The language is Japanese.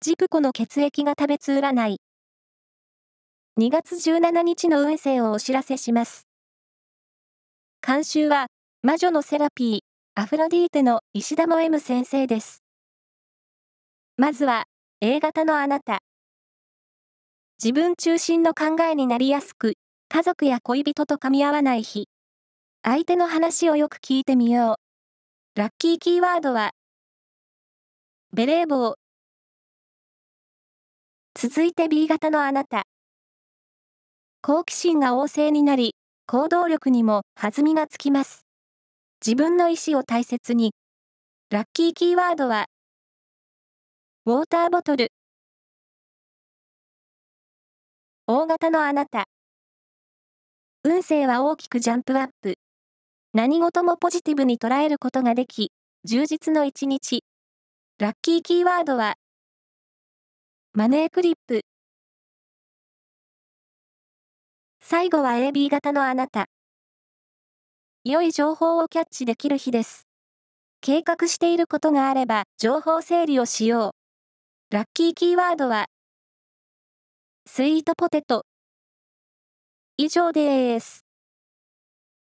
ジプコの血液が食べつ占い。2月17日の運勢をお知らせします。監修は、魔女のセラピー、アフロディーテの石田も M 先生です。まずは、A 型のあなた。自分中心の考えになりやすく、家族や恋人と噛み合わない日。相手の話をよく聞いてみよう。ラッキーキーワードは、ベレー帽。続いて B 型のあなた。好奇心が旺盛になり、行動力にも弾みがつきます。自分の意思を大切に。ラッキーキーワードは、ウォーターボトル。大型のあなた。運勢は大きくジャンプアップ。何事もポジティブに捉えることができ、充実の一日。ラッキーキーワードは、マネークリップ。最後は AB 型のあなた。良い情報をキャッチできる日です。計画していることがあれば、情報整理をしよう。ラッキーキーワードは、スイートポテト。以上です。